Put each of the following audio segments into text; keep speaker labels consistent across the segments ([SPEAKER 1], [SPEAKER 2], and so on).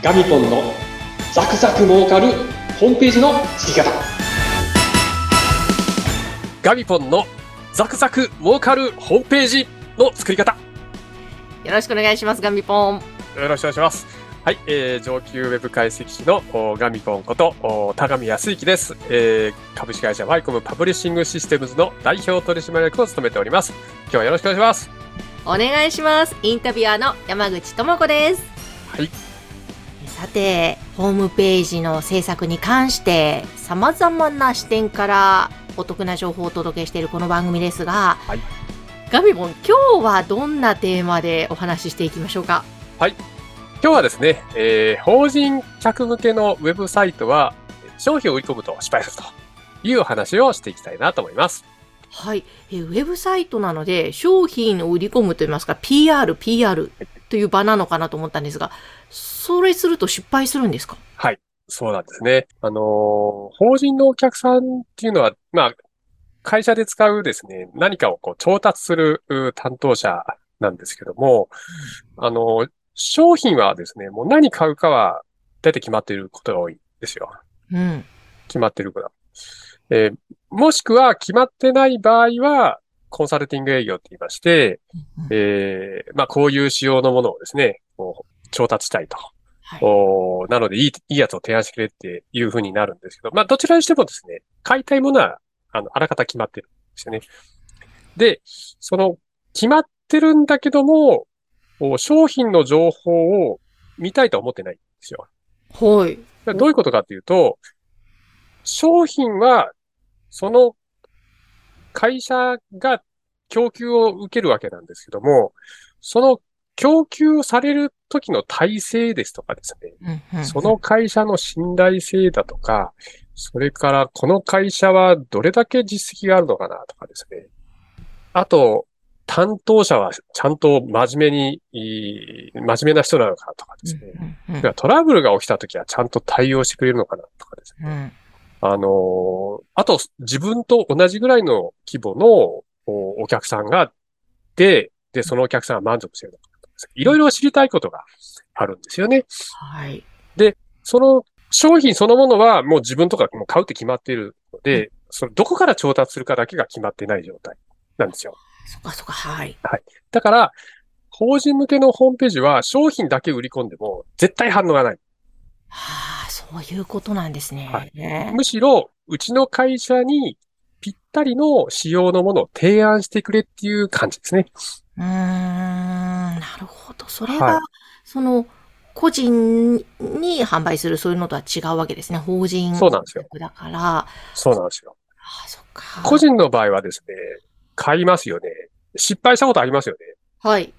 [SPEAKER 1] ガミポンのザクザク儲かるホームページの作り方
[SPEAKER 2] ガミポンのザクザク儲かるホームページの作り方
[SPEAKER 3] よろしくお願いします、ガミポン。
[SPEAKER 2] よろしくお願いします。はい、えー、上級ウェブ解析士のおガミポンことお田上康之です、えー。株式会社ワイコムパブリッシングシステムズの代表取締役を務めております。今日はよろしくお願いします。
[SPEAKER 3] お願いします。インタビュアーの山口智子です。
[SPEAKER 2] はい。
[SPEAKER 3] さて、ホームページの制作に関して、様々な視点からお得な情報をお届けしているこの番組ですが、
[SPEAKER 2] はい
[SPEAKER 3] ガミポン、今日はどんなテーマでお話ししていきましょうか？
[SPEAKER 2] 今日はですね、えー、法人客向けのウェブサイトは商品を売り込むと失敗するというお話をしていきたいなと思います。
[SPEAKER 3] はい。えーウェブサイトなので、商品を売り込むといいますか、PR、PR という場なのかなと思ったんですが、それすると失敗するんですか？
[SPEAKER 2] はい。そうなんですね。あのー法人のお客さんっていうのは、まあ、会社で使うですね、何かをこう調達するう担当者なんですけども、あのー商品はですね、もう何買うかは大体決まっていることが多いんですよ。
[SPEAKER 3] うん。
[SPEAKER 2] 決まってるから。えーもしくは決まってない場合は、コンサルティング営業って言いまして、えーまあ、こういう仕様のものをですね、こう調達したいと。
[SPEAKER 3] はい。
[SPEAKER 2] おーなので、いい、いいやつを提案してくれっていう風になるんですけど、まあ、どちらにしてもですね、買いたいものは、あの、あらかた決まってるんですよね。で、その、決まってるんだけども、お商品の情報を見たいとは思ってないんですよ。
[SPEAKER 3] はい。
[SPEAKER 2] どういうことかっていうと、商品は、その会社が供給を受けるわけなんですけども、その供給される時の体制ですとかですね、
[SPEAKER 3] うんうん
[SPEAKER 2] その会社の信頼性だとか、それからこの会社はどれだけ実績があるのかなとかですね。あと、担当者はちゃんと真面目に、真面目な人なのかとかですね。
[SPEAKER 3] うんうん
[SPEAKER 2] いやトラブルが起きたときはちゃんと対応してくれるのかなとかですね。
[SPEAKER 3] うん
[SPEAKER 2] あのーあと、自分と同じぐらいの規模のおお客さんが、で、で、そのお客さんが満足してるのかいろいろ知りたいことがあるんですよね。
[SPEAKER 3] はい。
[SPEAKER 2] その商品そのものはもう自分とかもう買うって決まっているので、そのどこから調達するかだけが決まってない状態なんですよ。
[SPEAKER 3] そっかそっか、はい。
[SPEAKER 2] だから、法人向けのホームページは商品だけ売り込んでも絶対反応がない。
[SPEAKER 3] はあ、そういうことなんですね。
[SPEAKER 2] はい
[SPEAKER 3] ね
[SPEAKER 2] むしろ、うちの会社にぴったりの仕様のものを提案してくれっていう感じですね。
[SPEAKER 3] うーん、なるほど。それが、
[SPEAKER 2] はい
[SPEAKER 3] その、個人に販売するそういうのとは違うわけですね。法人
[SPEAKER 2] そうなんですよ。
[SPEAKER 3] だから、あ
[SPEAKER 2] そうなんですよ。
[SPEAKER 3] あ、そっか。
[SPEAKER 2] 個人の場合はですね、買いますよね。失敗したことありますよね。
[SPEAKER 3] はい。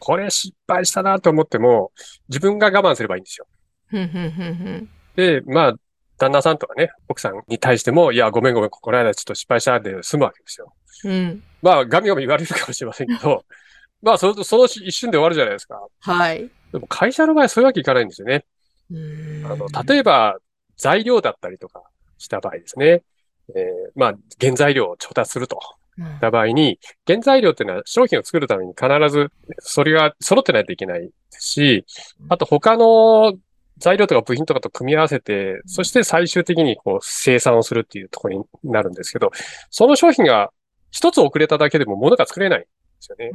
[SPEAKER 2] これ失敗したなと思っても、自分が我慢すればいいんですよ。
[SPEAKER 3] ふんふんふんふん。
[SPEAKER 2] で、まあ、旦那さんとかね、奥さんに対しても、いや、ごめんごめん、この間ちょっと失敗したんで済むわけですよ。
[SPEAKER 3] うん。
[SPEAKER 2] まあ、ガミガミ言われるかもしれませんけど、まあ、その、その一瞬で終わるじゃないですか。
[SPEAKER 3] はい。
[SPEAKER 2] でも会社の場合そういうわけいかないんですよね。
[SPEAKER 3] うーん
[SPEAKER 2] あの、例えば、材料だったりとかした場合ですね。えーまあ、原材料を調達するとた場合に、原材料っていうのは商品を作るために必ず、それが揃ってないといけないし、あと他の材料とか部品とかと組み合わせて、そして最終的にこう生産をするっていうところになるんですけど、その商品が一つ遅れただけでも物が作れないんですよね。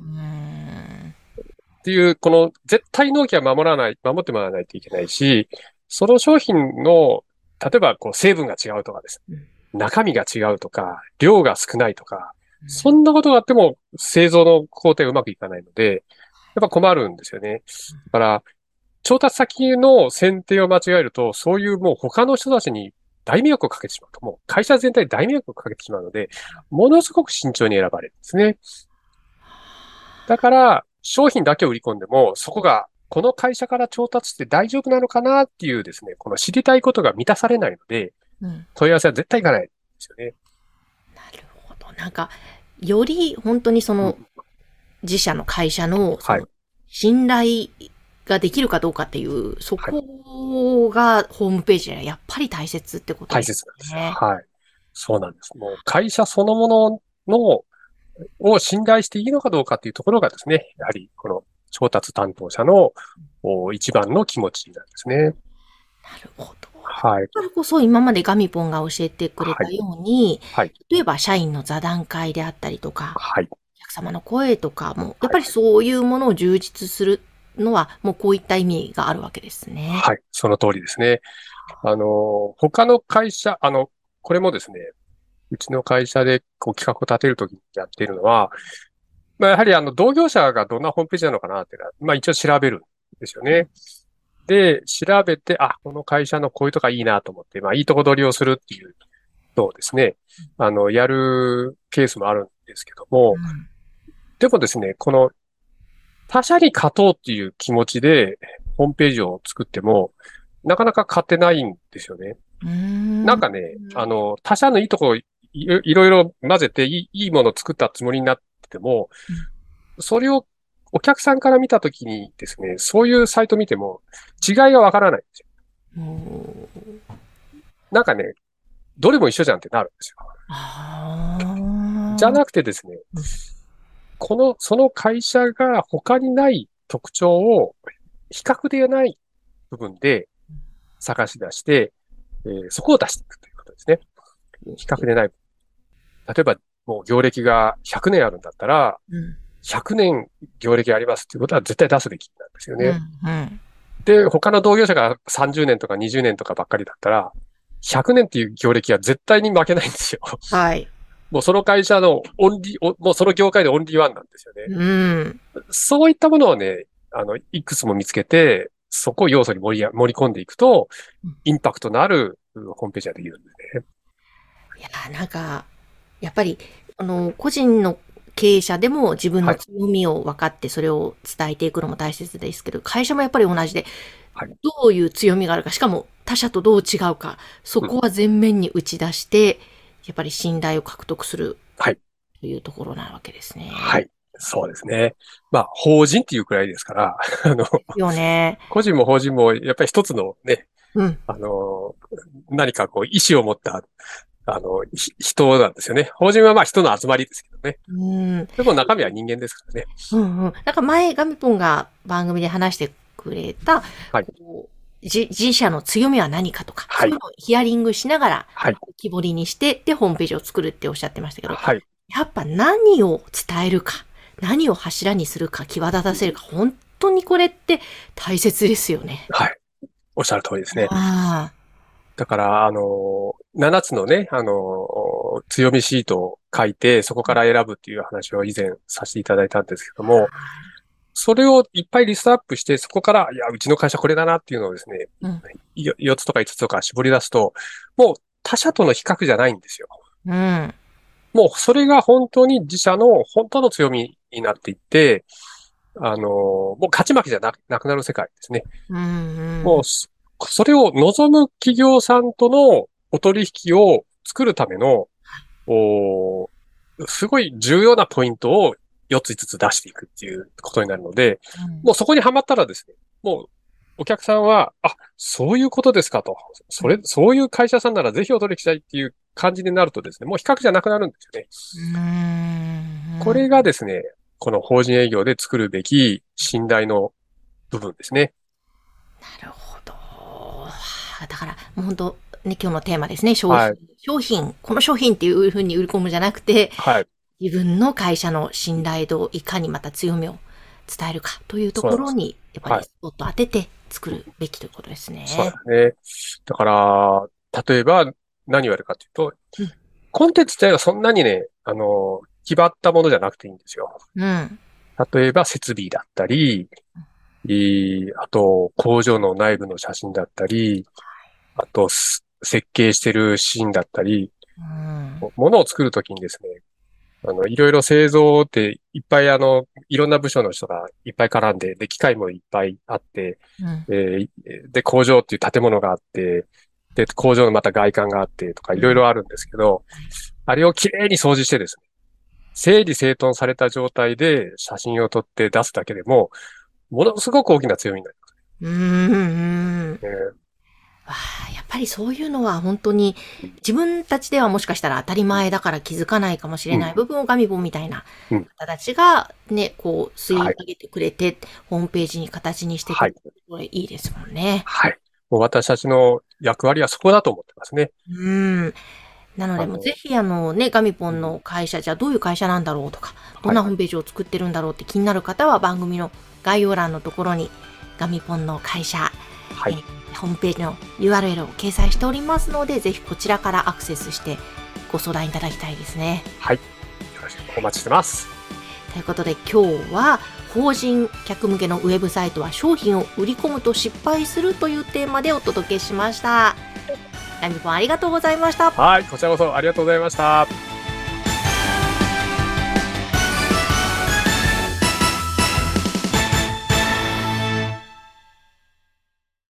[SPEAKER 2] っていう、この絶対納期は守らない、守ってもらわないといけないし、その商品の、例えばこう成分が違うとかです。ね、中身が違うとか、量が少ないとか、そんなことがあっても製造の工程がうまくいかないので、やっぱ困るんですよね。だから、調達先の選定を間違えると、そういうもう他の人たちに大迷惑をかけてしまうと、もう会社全体に大迷惑をかけてしまうので、ものすごく慎重に選ばれるんですね。だから、商品だけを売り込んでも、そこが、この会社から調達して大丈夫なのかなっていうですね、この知りたいことが満たされないので、
[SPEAKER 3] うん
[SPEAKER 2] 問い合わせは絶対いかないんですよね。
[SPEAKER 3] なるほど。なんか、より本当にその、自社の会社の、信頼ができるかどうかっていう、そこがホームページではやっぱり大切ってこと
[SPEAKER 2] 大
[SPEAKER 3] です
[SPEAKER 2] 切なんです。はい。そうなんです。もう会社そのものの、を信頼していいのかどうかっていうところがですね、やはりこの調達担当者の、お一番の気持ちなんですね。
[SPEAKER 3] なるほど。
[SPEAKER 2] はい。
[SPEAKER 3] だからこそ今までガミポンが教えてくれたように、
[SPEAKER 2] はい。
[SPEAKER 3] 例えば社員の座談会であったりとか、
[SPEAKER 2] はい。
[SPEAKER 3] お客様の声とかも、やっぱりそういうものを充実するのは、もうこういった意味があるわけですね。
[SPEAKER 2] はい。その通りですね。あの、他の会社、あの、これもですね、うちの会社でこう企画を立てるときにやっているのは、まあ、やはりあの、同業者がどんなホームページなのかなっていうのは、まあ一応調べるんですよね。で、調べて、あ、この会社のこういうとこいいなと思って、まあいいとこ取りをするっていうのをですね、あの、やるケースもあるんですけども、でもですね、この他社に勝とうっていう気持ちでホームページを作っても、なかなか勝てないんですよね。
[SPEAKER 3] うん。
[SPEAKER 2] なんかね、あの、他社のいいとこいいいろいろ混ぜていいいいものを作ったつもりになってても、それをお客さんから見たときにですね、そういうサイト見ても違いがわからないんですよ。
[SPEAKER 3] うん
[SPEAKER 2] なんかね、どれも一緒じゃんってなるんですよ。じゃなくてですね
[SPEAKER 3] うん、
[SPEAKER 2] この、その会社が他にない特徴を比較でない部分で探し出して、えーそこを出していくということですね。比較でない。例えば、もう業歴が100年あるんだったら、
[SPEAKER 3] うん
[SPEAKER 2] 100年業歴ありますっていうことは絶対出すべきなんですよね。
[SPEAKER 3] うんうん
[SPEAKER 2] で、他の同業者が30年とか20年とかばっかりだったら、100年っていう業歴は絶対に負けないんですよ。
[SPEAKER 3] はい。
[SPEAKER 2] もうその会社のオンリー、おもうその業界でオンリーワンなんですよね。
[SPEAKER 3] うん。
[SPEAKER 2] そういったものをね、あの、いくつも見つけて、そこを要素に盛りや盛り込んでいくと
[SPEAKER 3] うん、
[SPEAKER 2] インパクトのあるうんホームページができるんですね。
[SPEAKER 3] いやー、なんか、やっぱり、あの、個人の経営者でも自分の
[SPEAKER 2] はい
[SPEAKER 3] 強みを分かってそれを伝えていくのも大切ですけど、会社もやっぱり同じで、
[SPEAKER 2] はい
[SPEAKER 3] どういう強みがあるか、しかも他社とどう違うか、そこは前面に打ち出して、やっぱり信頼を獲得する。
[SPEAKER 2] はい
[SPEAKER 3] というところなわけですね。
[SPEAKER 2] はい。そうですね。まあ、法人っていうくらいですから、あの、
[SPEAKER 3] よね。
[SPEAKER 2] 個人も法人も、やっぱり一つのね、
[SPEAKER 3] うん。
[SPEAKER 2] あの、何かこう、意思を持った、あの、ひ人なんですよね。法人はまあ人の集まりですけどね。
[SPEAKER 3] うん。
[SPEAKER 2] でも中身は人間ですからね。
[SPEAKER 3] うんうん。なんか前、ガミポンが番組で話してくれた、
[SPEAKER 2] はい
[SPEAKER 3] こうじ自社の強みは何かとか、
[SPEAKER 2] はい
[SPEAKER 3] そういうのをヒアリングしながら、
[SPEAKER 2] はい。
[SPEAKER 3] 木彫りにして、で、ホームページを作るっておっしゃってましたけど、
[SPEAKER 2] はい。
[SPEAKER 3] やっぱ何を伝えるか、何を柱にするか、際立たせるか、本当にこれって大切ですよね。
[SPEAKER 2] はい。おっしゃる通りですね。
[SPEAKER 3] あ
[SPEAKER 2] だから、あの、7つのね、あの、強みシートを書いて、そこから選ぶっていう話を以前させていただいたんですけど
[SPEAKER 3] あ。
[SPEAKER 2] も、それをいっぱいリストアップして、そこから、いや、うちの会社これだなっていうのをですね、
[SPEAKER 3] うん
[SPEAKER 2] よ4つとか5つとか絞り出すと、もう他社との比較じゃないんですよ。
[SPEAKER 3] うん。
[SPEAKER 2] もうそれが本当に自社の本当の強みになっていって、あの、もう勝ち負けじゃななくなる世界ですね。
[SPEAKER 3] うん。うん。
[SPEAKER 2] もうそ、それを望む企業さんとのお取引を作るための、おすごい重要なポイントを4つ5つ出していくっていうことになるので、
[SPEAKER 3] うん
[SPEAKER 2] もうそこにはまったらですね、もうお客さんは、あ、そういうことですかと。それ、そういう会社さんならぜひお取引したいっていう感じになるとですね、もう比較じゃなくなるんですよね。
[SPEAKER 3] うん。
[SPEAKER 2] これがですね、この法人営業で作るべき信頼の部分ですね。
[SPEAKER 3] なるほど。はあだから、もう本当、ね、今日のテーマですね。商品。
[SPEAKER 2] はい
[SPEAKER 3] 商品、この商品っていうふうに売り込むんじゃなくて、
[SPEAKER 2] はい。
[SPEAKER 3] 自分の会社の信頼度をいかにまた強みを伝えるかというところに、やっぱ
[SPEAKER 2] はい
[SPEAKER 3] りスポット当てて作るべきということですね。
[SPEAKER 2] そうですね。だから、例えば何をやるかというと、
[SPEAKER 3] うん
[SPEAKER 2] コンテンツ自体はそんなにね、あの、決まったものじゃなくていいんですよ。
[SPEAKER 3] うん。
[SPEAKER 2] 例えば設備だったり、えーあと工場の内部の写真だったり、あとす設計してるシーンだったり、
[SPEAKER 3] うん。
[SPEAKER 2] ものを作るときにですね、あの、いろいろ製造っていっぱいあの、いろんな部署の人がいっぱい絡んで、で、機械もいっぱいあって、
[SPEAKER 3] うん。
[SPEAKER 2] えーで、工場っていう建物があって、で、工場のまた外観があってとかいろいろあるんですけど、あれをきれいに掃除してですね、整理整頓された状態で写真を撮って出すだけでも、ものすごく大きな強みになります。
[SPEAKER 3] うん。うん。
[SPEAKER 2] えー
[SPEAKER 3] ぱりそういうのは本当に自分たちではもしかしたら当たり前だから気づかないかもしれない部分をガミボンみたいな
[SPEAKER 2] うん
[SPEAKER 3] 方たちがね、こう吸い上げてくれて、ホームページに形にしてくれて、これいいですもんね。
[SPEAKER 2] はい。もう私たちの役割はそこだと思ってますね。
[SPEAKER 3] うん。なので、もうぜひあのね、ガミポンの会社、じゃあどういう会社なんだろうとか、どんなホームページを作ってるんだろうって気になる方は番組の概要欄のところにガミポンの会社、
[SPEAKER 2] はい。
[SPEAKER 3] えホームページの URL を掲載しておりますので、ぜひこちらからアクセスしてご相談いただきたいですね。
[SPEAKER 2] はい。よろしくお待ちしてます。
[SPEAKER 3] ということで今日は法人客向けのウェブサイトは商品を売り込むと失敗するというテーマでお届けしました。ガミポンありがとうございました。
[SPEAKER 2] はい。こちらこそありがとうございました。